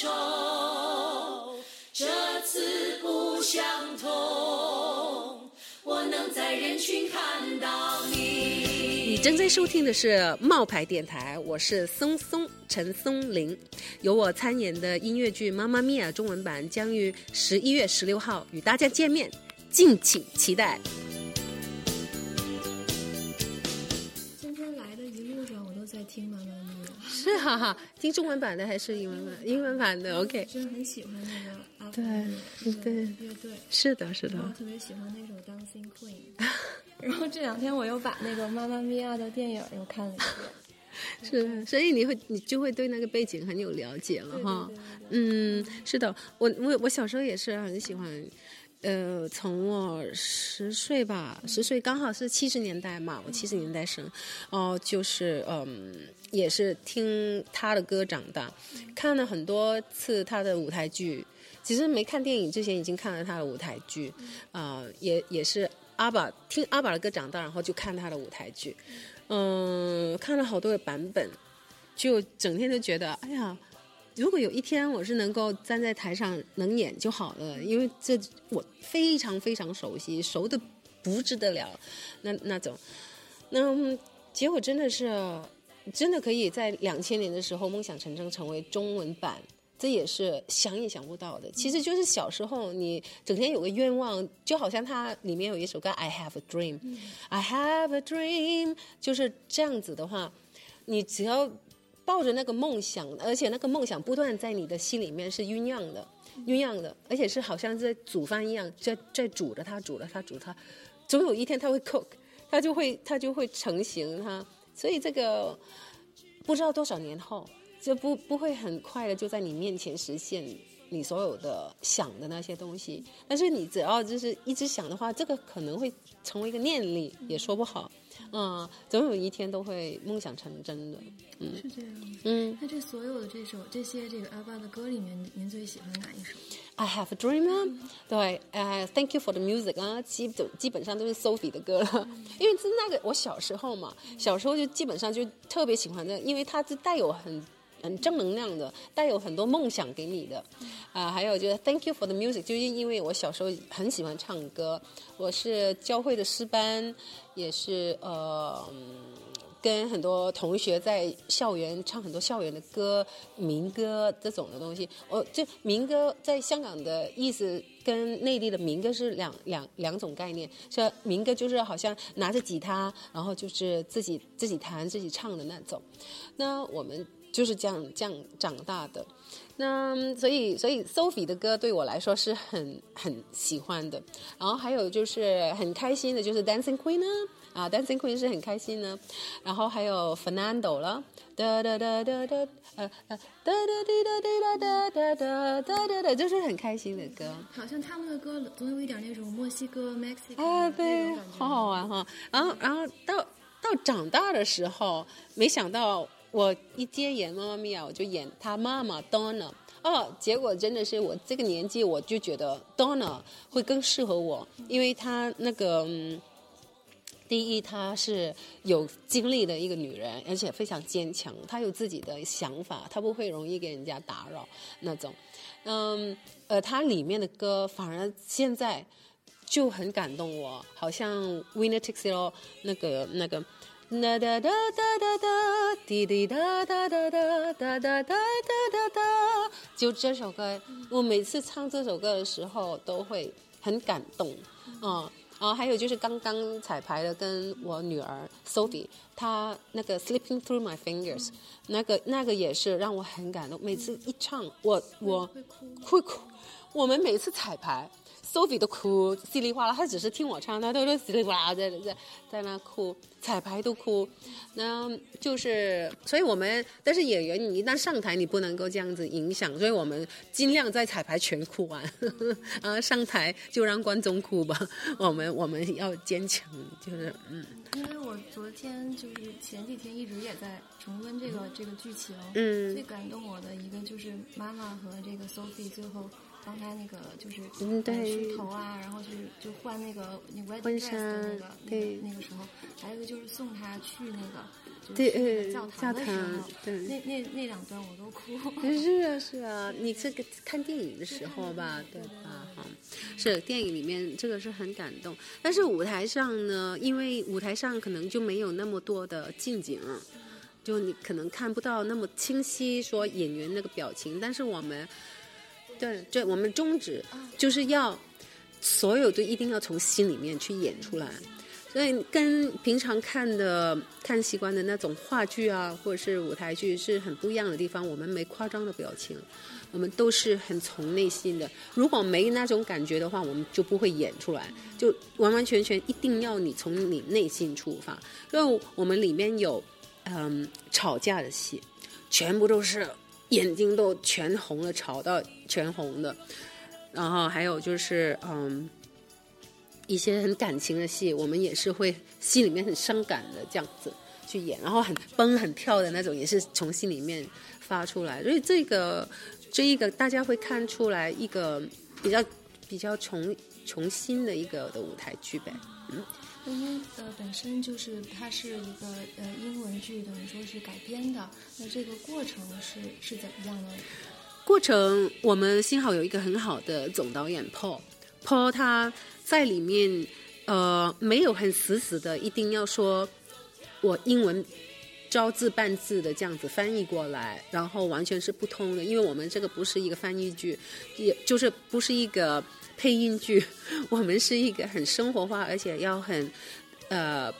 愁。这次不相同，我能在人群看到你。你正在收听的是冒牌电台，我是松松陈松伶，由我参演的音乐剧《妈妈咪呀》中文版将于十一月十六号与大家见面，敬请期待。哈哈，听中文版的还是英文版？英文版的 OK。》，真的很喜欢那个阿对对乐队，是的，是的我。特别喜欢那首《Dancing Queen》。然后这两天我又把那个《妈妈咪呀》的电影又看了一遍。是，所以你会你就会对那个背景很有了解了对哈。嗯，是的，我我我小时候也是很喜欢，呃，从我十岁吧，十岁刚好是七十年代嘛，我七十年代生，哦、就是嗯，也是听他的歌长大，看了很多次他的舞台剧。其实没看电影之前已经看了他的舞台剧，啊、也也是阿爸听阿爸的歌长大，然后就看他的舞台剧，嗯，看了好多的版本，就整天都觉得，哎呀，如果有一天我是能够站在台上能演就好了，因为这我非常非常熟悉，熟的不知得了，那那种，那嗯结果真的是，真的可以在两千年的时候梦想成真，成为中文版。这也是想也想不到的，其实就是小时候你整天有个愿望，就好像它里面有一首歌《I Have a Dream》，I have a dream，就是这样子的话，你只要抱着那个梦想，而且那个梦想不断在你的心里面是酝酿的，酝酿的，而且是好像在煮饭一样，在在煮着它，煮着它，煮它，总有一天它会 cook，它就会它就会成型它，所以这个不知道多少年后，就不不会很快的就在你面前实现你所有的想的那些东西，但是你只要就是一直想的话，这个可能会成为一个念力，也说不好。嗯，总有一天都会梦想成真的。嗯是这样。嗯那这所有的这首这些这个阿爸的歌里面，您最喜欢哪一首？，I have a dream 啊，对，呃、t h a n k you for the music 啊，基本基本上都是 Sophie 的歌了，因为是那个我小时候嘛，小时候就基本上就特别喜欢的，因为它是带有很。很正能量的，带有很多梦想给你的，啊、还有就是 Thank you for the music，就是因为我小时候很喜欢唱歌，我是教会的诗班，也是呃，跟很多同学在校园唱很多校园的歌、民歌这种的东西。我就民歌在香港的意思跟内地的民歌是两两两种概念。说民歌就是好像拿着吉他，然后就是自己自己弹自己唱的那种。那我们就是这样这样长大的。那所以所以 Sophie 的歌对我来说是很很喜欢的。然后还有就是很开心的，就是 Dancing Queen 呢。啊，Dancing Queen 是很开心呢，然后还有 Fernando 了，哒哒哒哒哒，呃呃，哒哒滴哒滴哒哒哒哒哒哒哒，就是很开心的歌。好像他们的歌总有一点那种墨西哥 Mexico 啊，那对好好玩哈。然后，然后到到长大的时候，没想到我一接演《妈妈咪呀》，我就演她妈妈 Donna。哦，结果真的是我这个年纪，我就觉得 Donna 会更适合我，因为她那个。嗯第一，她是有经历的一个女人，而且非常坚强。她有自己的想法，她不会容易给人家打扰那种。嗯，呃，她里面的歌反而现在就很感动我，好像 Winner Takes It All 那个那个。哒哒哒哒哒哒，滴滴哒哒哒哒哒哒哒哒哒哒，就这首歌，我每次唱这首歌的时候都会很感动，嗯。然后还有就是刚刚彩排的，跟我女儿 Sophie，她那个 Slipping Through My Fingers，、那个那个也是让我很感动。每次一唱，我我会哭会哭。我们每次彩排，Sophie 都哭，稀里哗啦。她只是听我唱，她都都稀里哗啦在在在那哭，彩排都哭。那就是，所以我们但是演员你一旦上台，你不能够这样子影响，所以我们尽量在彩排全哭完，啊，上台就让观众哭吧。我们我们要坚强，就是嗯因为我昨天就是前几天一直也在重温这个这个剧情，嗯最感动我的一个就是妈妈和这个 Sophie 最后帮他那个就是嗯对呃梳头啊，然后就是就换那个那 wedding 婚 dress 的那纱个那对个那个时候，还有一个就是送他去那个对就是呃教堂的时候，对那那那两段我都哭。是啊，是啊，你这个看电影的时候吧，对吧？哈，是电影里面这个是很感动，但是舞台上呢，因为舞台上可能就没有那么多的近景，就你可能看不到那么清晰说演员那个表情，但是我们，对，对，我们宗旨就是要所有都一定要从心里面去演出来。所以跟平常看的看习惯的那种话剧啊，或者是舞台剧是很不一样的地方。我们没夸张的表情，我们都是很从内心的。如果没那种感觉的话，我们就不会演出来，就完完全全一定要你从你内心出发。因为我们里面有嗯吵架的戏，全部都是眼睛都全红了，吵到全红的。然后还有就是嗯。一些很感情的戏，我们也是会心里面很伤感的这样子去演，然后很蹦很跳的那种，也是从心里面发出来。所以这个这一个大家会看出来一个比较比较重重新的一个的舞台剧呗。嗯，因为呃本身就是它是一个呃英文剧，等于说是改编的，那这个过程是是怎么样的？过程我们幸好有一个很好的总导演 Paul，Paul 他。在里面，呃，没有很死死的，一定要说，我英文招字半字的这样子翻译过来，然后完全是不通的，因为我们这个不是一个翻译剧，也就是不是一个配音剧，我们是一个很生活化，而且要很，呃，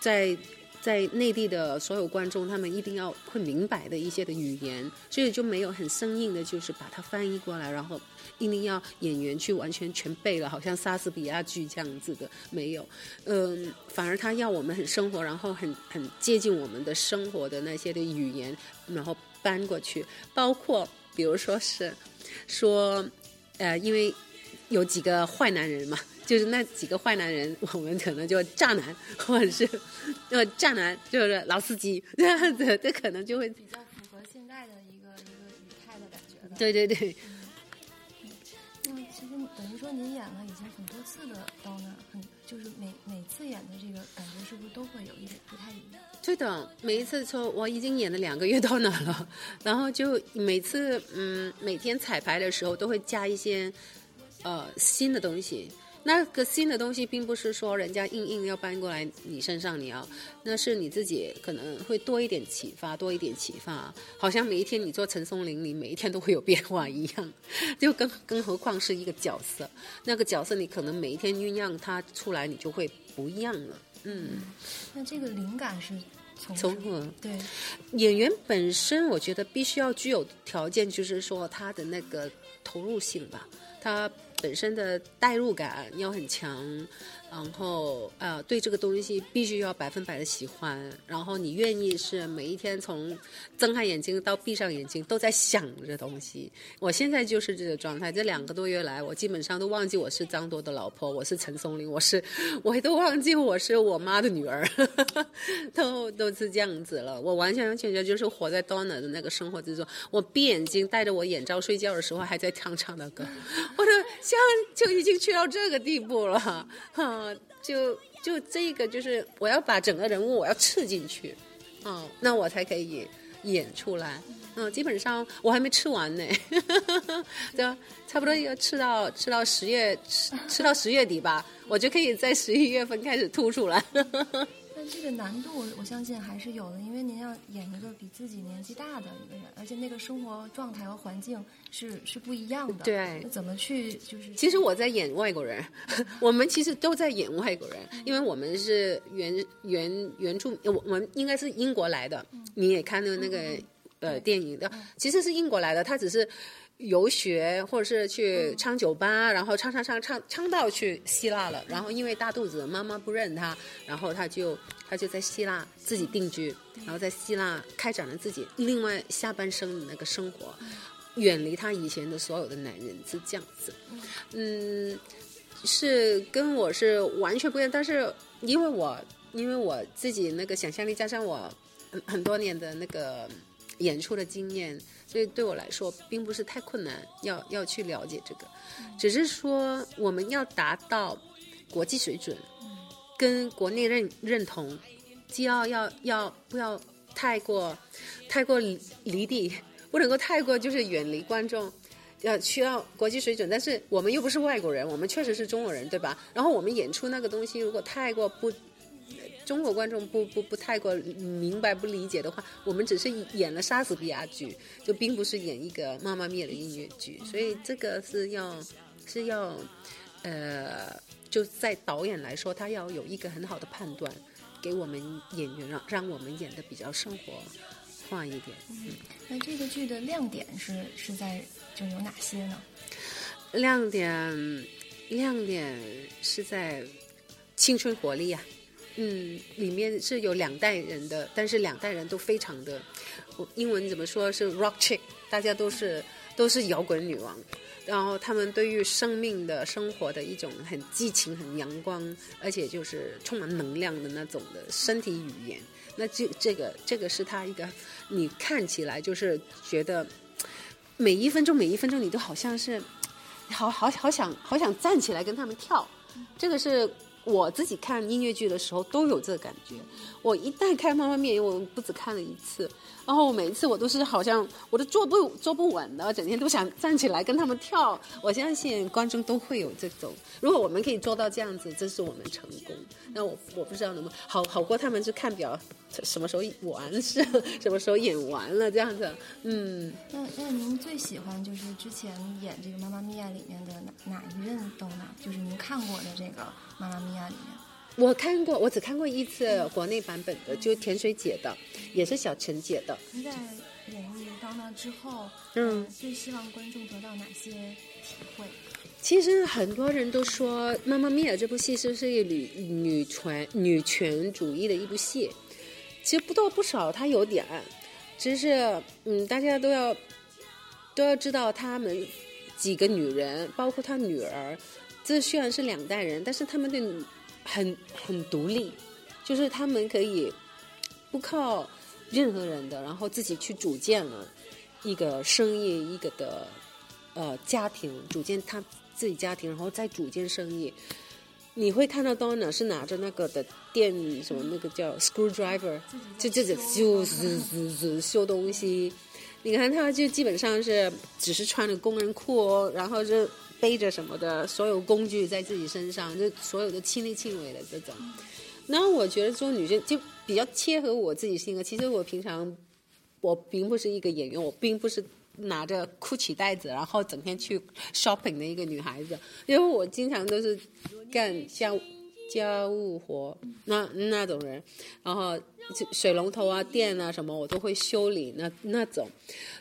在在内地的所有观众，他们一定要会明白的一些的语言，所以就没有很生硬的，就是把它翻译过来，然后。一定要演员去完全全背了，好像莎士比亚剧这样子的没有，嗯，反而他要我们很生活，然后很很接近我们的生活的那些的语言，然后搬过去，包括比如说是说，呃，因为有几个坏男人嘛，就是那几个坏男人，我们可能就渣男，或者是呃渣男，就是老司机这样子，这可能就会比较符合现在的一个一个语态的感觉的。对对对。那其实等于说您演了已经很多次的《刀呢，很就是每每次演的这个感觉是不是都会有一点不太一样？对的，每一次说我已经演了两个月《刀呢了，然后就每次嗯每天彩排的时候都会加一些呃新的东西。那个新的东西并不是说人家硬硬要搬过来你身上，你要，那是你自己可能会多一点启发，多一点启发。好像每一天你做陈松伶，你每一天都会有变化一样，就更更何况是一个角色，那个角色你可能每一天酝酿它出来，你就会不一样了。嗯，那这个灵感是从从何？对，演员本身我觉得必须要具有条件，就是说他的那个投入性吧，他。本身的代入感要很强，然后呃，对这个东西必须要百分百的喜欢，然后你愿意是每一天从睁开眼睛到闭上眼睛都在想着东西。我现在就是这个状态，这两个多月来，我基本上都忘记我是张铎的老婆，我是陈松伶，我是 我都忘记我是我妈的女儿，都都是这样子了。我完全完全全就是活在 Donna 的那个生活之中。我闭眼睛戴着我眼罩睡觉的时候，还在唱唱的歌，我的。像就已经去到这个地步了，哈，就就这个就是我要把整个人物我要吃进去，嗯，那我才可以演出来，嗯，基本上我还没吃完呢，对吧？差不多要吃到吃到十月吃吃到十月底吧，我就可以在十一月份开始吐出来。这个难度，我相信还是有的，因为您要演一个比自己年纪大的一个人，而且那个生活状态和环境是是不一样的。对，怎么去就是？其实我在演外国人，我们其实都在演外国人，因为我们是原原原著，我我们应该是英国来的。你也看到那个呃电影的，其实是英国来的，他只是。游学，或者是去唱酒吧，然后唱唱唱唱唱到去希腊了，然后因为大肚子，妈妈不认他，然后他就他就在希腊自己定居，然后在希腊开展了自己另外下半生的那个生活，远离他以前的所有的男人是这样子，嗯，是跟我是完全不一样，但是因为我因为我自己那个想象力加上我很很多年的那个演出的经验。所以对我来说，并不是太困难，要要去了解这个，只是说我们要达到国际水准，跟国内认认同，既要要要不要太过太过离地，不能够太过就是远离观众。要需要国际水准，但是我们又不是外国人，我们确实是中国人，对吧？然后我们演出那个东西，如果太过不，中国观众不不不太过明白不理解的话，我们只是演了莎士比亚剧，就并不是演一个妈妈咪的音乐剧，所以这个是要是要，呃，就在导演来说，他要有一个很好的判断，给我们演员让让我们演的比较生活化一点。嗯，那这个剧的亮点是是在。就有哪些呢？亮点，亮点是在青春活力呀。嗯，里面是有两代人的，但是两代人都非常的，英文怎么说是 rock chick，大家都是都是摇滚女王。然后他们对于生命的生活的一种很激情、很阳光，而且就是充满能量的那种的身体语言。那这这个这个是他一个，你看起来就是觉得。每一分钟，每一分钟，你都好像是，好好好想好想站起来跟他们跳，这个是我自己看音乐剧的时候都有这感觉。我一旦看《妈妈咪我不止看了一次。然后我每一次我都是好像我都坐不坐不稳的，整天都想站起来跟他们跳。我相信观众都会有这种，如果我们可以做到这样子，这是我们成功。那我我不知道能不能好好过他们是看表什么时候完事，什么时候演完了这样子。嗯。那那您最喜欢就是之前演这个《妈妈咪呀》里面的哪哪一任都呢？就是您看过的这个《妈妈咪》里面。我看过，我只看过一次国内版本的，就甜水姐的，也是小陈姐的。在演绎到那之后，嗯，最希望观众得到哪些体会？其实很多人都说《妈妈咪呀》这部戏是是一女女权女权主义的一部戏，其实不多不少，它有点，只是嗯，大家都要都要知道，他们几个女人，包括她女儿，这虽然是两代人，但是他们的。很很独立，就是他们可以不靠任何人的，然后自己去组建了一个生意，一个的呃家庭，组建他自己家庭，然后再组建生意。你会看到 Donna 是拿着那个的电什么那个叫 screwdriver，就就就就就修东西。你看他就基本上是只是穿着工人裤，哦然后就。背着什么的所有工具在自己身上，就所有的亲力亲为的这种。那我觉得做女生就比较切合我自己性格。其实我平常我并不是一个演员，我并不是拿着 GUCCI 袋子然后整天去 shopping 的一个女孩子，因为我经常都是干家家务活那那种人，然后水龙头啊、电啊什么我都会修理那那种。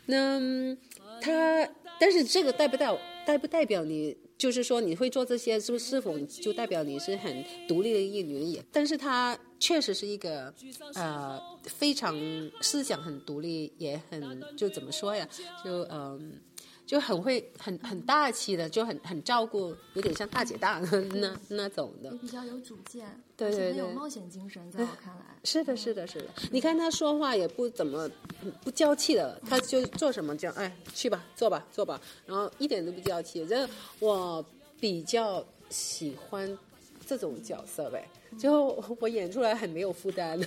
那他，但是这个带不带？代不代表你，就是说你会做这些，是不是否就代表你是很独立的一女人？也，但是她确实是一个，呃，非常思想很独立，也很就怎么说呀？就嗯。就很会很很大气的，就很很照顾，有点像大姐大那那种的。比较有主见，对对对，很有冒险精神，在我看来。是的，是的，是的。你看他说话也不怎么不娇气的，他就做什么就哎去吧，做吧，做吧，然后一点都不娇气。这我比较喜欢这种角色呗，就我演出来很没有负担。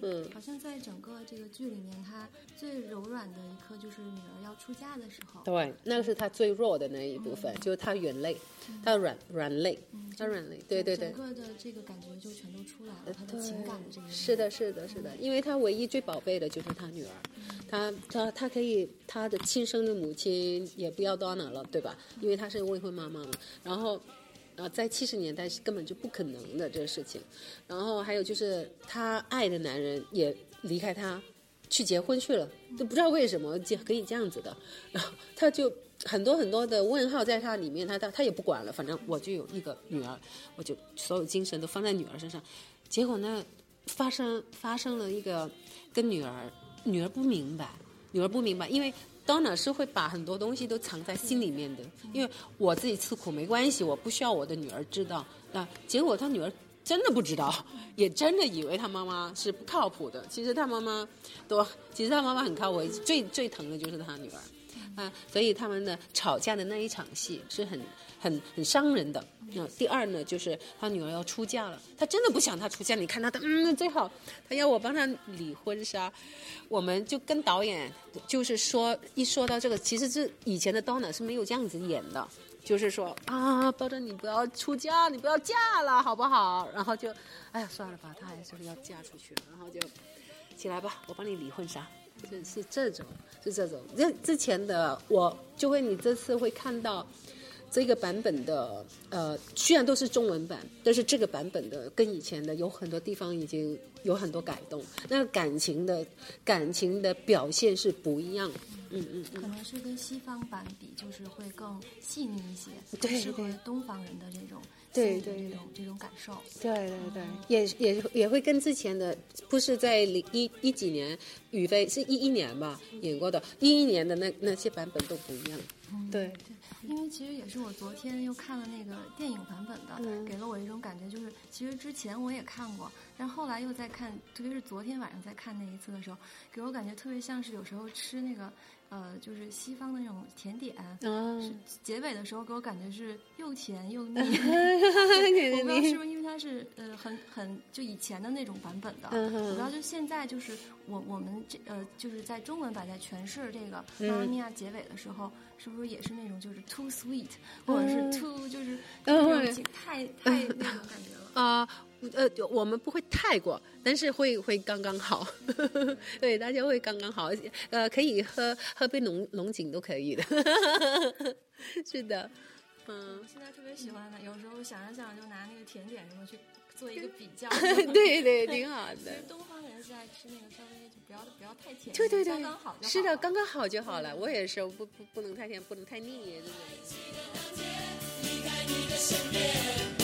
嗯，好像在整个这个剧里面，他最柔软的一刻就是女儿要出嫁的时候。对，那个是他最弱的那一部分，就是他软肋，他软软肋，他软肋。对对对。整个的这个感觉就全都出来了，他的情感的这个。是的，是的，是的，因为他唯一最宝贝的就是他女儿，他他他可以，他的亲生的母亲也不要 Donna 了，对吧？因为她是未婚妈妈嘛，然后。啊，在七十年代是根本就不可能的这个事情，然后还有就是他爱的男人也离开他，去结婚去了，都不知道为什么就可以这样子的，然后他就很多很多的问号在他里面，他他他也不管了，反正我就有一个女儿，我就所有精神都放在女儿身上，结果呢，发生发生了一个跟女儿，女儿不明白，女儿不明白，因为。Donna 是会把很多东西都藏在心里面的，因为我自己吃苦没关系，我不需要我的女儿知道。那结果他女儿真的不知道，也真的以为他妈妈是不靠谱的。其实他妈妈都，其实他妈妈很靠谱，最最疼的就是他女儿。啊，所以他们呢吵架的那一场戏是很很很伤人的。那第二呢，就是他女儿要出嫁了，他真的不想她出嫁。你看他的，嗯，最好他要我帮他理婚纱，我们就跟导演就是说，一说到这个，其实是以前的 Donna 是没有这样子演的，就是说啊，包拯你不要出嫁，你不要嫁了，好不好？然后就，哎呀，算了吧，他还是要嫁出去，然后就起来吧，我帮你理婚纱，是是这种，是这种。这之前的我就会，你这次会看到。这个版本的，呃，虽然都是中文版，但是这个版本的跟以前的有很多地方已经有很多改动，那感情的感情的表现是不一样。嗯嗯可能是跟西方版比，就是会更细腻一些，对适合东方人的这种对对这种这种感受。对对对，也也也会跟之前的不是在零一一几年，宇飞是一一年吧演过的，一一年的那那些版本都不一样。对。因为其实也是我昨天又看了那个电影版本的，给了我一种感觉，就是其实之前我也看过，但后来又在看，特别是昨天晚上在看那一次的时候，给我感觉特别像是有时候吃那个。呃，就是西方的那种甜点，是结尾的时候给我感觉是又甜又腻。我不知道是不是因为它是呃很很就以前的那种版本的，我不知道就现在就是我我们这呃就是在中文版在诠释这个《妈妈咪呀》结尾的时候，是不是也是那种就是 too sweet，或者是 too 就是太太那种感觉了啊。呃，我们不会太过，但是会会刚刚好，对，大家会刚刚好，呃，可以喝喝杯龙龙井都可以的，是的，嗯。现在特别喜欢的，有时候想着想着就拿那个甜点什么去做一个比较，对对，挺好的。东方人是爱吃那个稍微就不要不要太甜，对对对，刚刚好，是的，刚刚好就好了。我也是，不不不能太甜，不能太腻，真的。